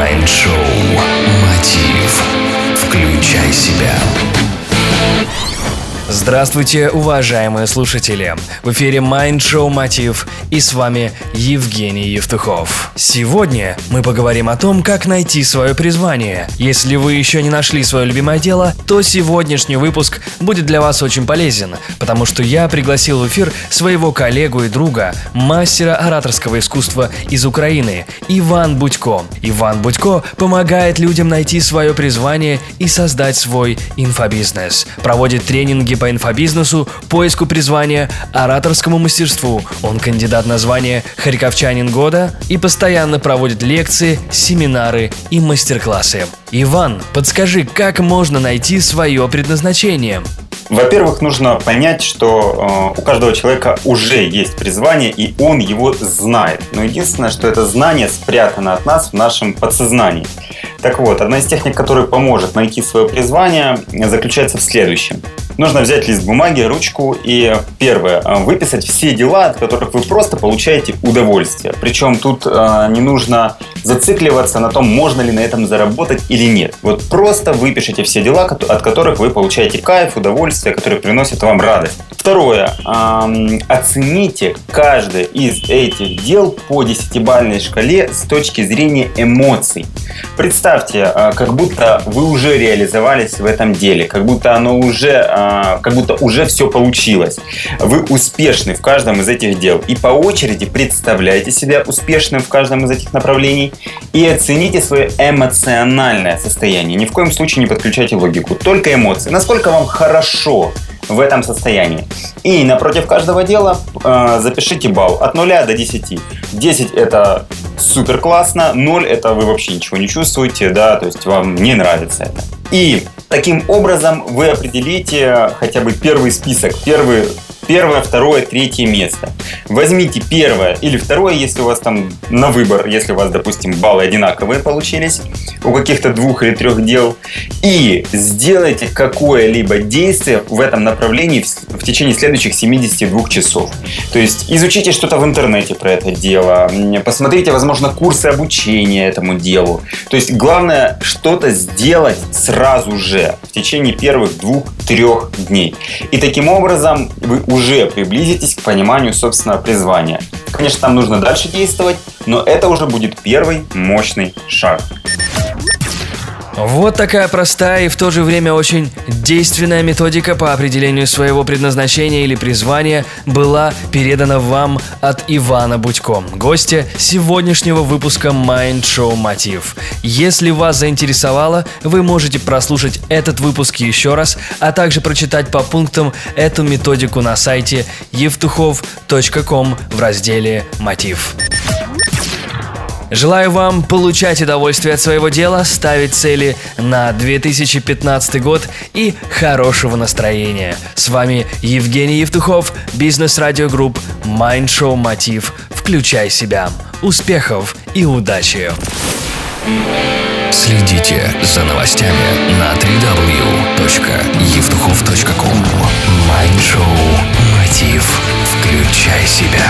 Майнд-шоу «Мотив». Включай себя. Здравствуйте, уважаемые слушатели! В эфире Mind Show Мотив и с вами Евгений Евтухов. Сегодня мы поговорим о том, как найти свое призвание. Если вы еще не нашли свое любимое дело, то сегодняшний выпуск будет для вас очень полезен, потому что я пригласил в эфир своего коллегу и друга, мастера ораторского искусства из Украины, Иван Будько. Иван Будько помогает людям найти свое призвание и создать свой инфобизнес. Проводит тренинги по инфобизнесу, поиску призвания, ораторскому мастерству. Он кандидат на звание «Харьковчанин года» и постоянно проводит лекции, семинары и мастер-классы. Иван, подскажи, как можно найти свое предназначение? Во-первых, нужно понять, что э, у каждого человека уже есть призвание, и он его знает. Но единственное, что это знание спрятано от нас в нашем подсознании. Так вот, одна из техник, которая поможет найти свое призвание, заключается в следующем. Нужно взять лист бумаги, ручку и первое, э, выписать все дела, от которых вы просто получаете удовольствие. Причем тут э, не нужно зацикливаться на том, можно ли на этом заработать или нет. Вот просто выпишите все дела, от которых вы получаете кайф, удовольствие, которые приносят вам радость. Второе. Эм, оцените каждое из этих дел по десятибальной шкале с точки зрения эмоций. Представьте, э, как будто вы уже реализовались в этом деле, как будто оно уже, э, как будто уже все получилось. Вы успешны в каждом из этих дел. И по очереди представляйте себя успешным в каждом из этих направлений и оцените свое эмоциональное состояние. Ни в коем случае не подключайте логику, только эмоции. Насколько вам хорошо в этом состоянии. И напротив каждого дела э, запишите балл от 0 до 10. 10 это супер классно, 0 это вы вообще ничего не чувствуете, да, то есть вам не нравится это. И таким образом вы определите хотя бы первый список, первый первое, второе, третье место. Возьмите первое или второе, если у вас там на выбор, если у вас, допустим, баллы одинаковые получились у каких-то двух или трех дел, и сделайте какое-либо действие в этом направлении в, в течение следующих 72 часов. То есть изучите что-то в интернете про это дело, посмотрите, возможно, курсы обучения этому делу. То есть главное что-то сделать сразу же в течение первых двух-трех дней. И таким образом вы уже уже приблизитесь к пониманию собственного призвания. Конечно, там нужно дальше действовать, но это уже будет первый мощный шаг. Вот такая простая и в то же время очень действенная методика по определению своего предназначения или призвания была передана вам от Ивана Будько, гостя сегодняшнего выпуска Mind Show Мотив. Если вас заинтересовало, вы можете прослушать этот выпуск еще раз, а также прочитать по пунктам эту методику на сайте евтухов.ком в разделе «Мотив». Желаю вам получать удовольствие от своего дела, ставить цели на 2015 год и хорошего настроения. С вами Евгений Евтухов, бизнес-радио групп Show Мотив. Включай себя. Успехов и удачи! Следите за новостями на www.евтухов.ком Майншоу Мотив. Включай себя.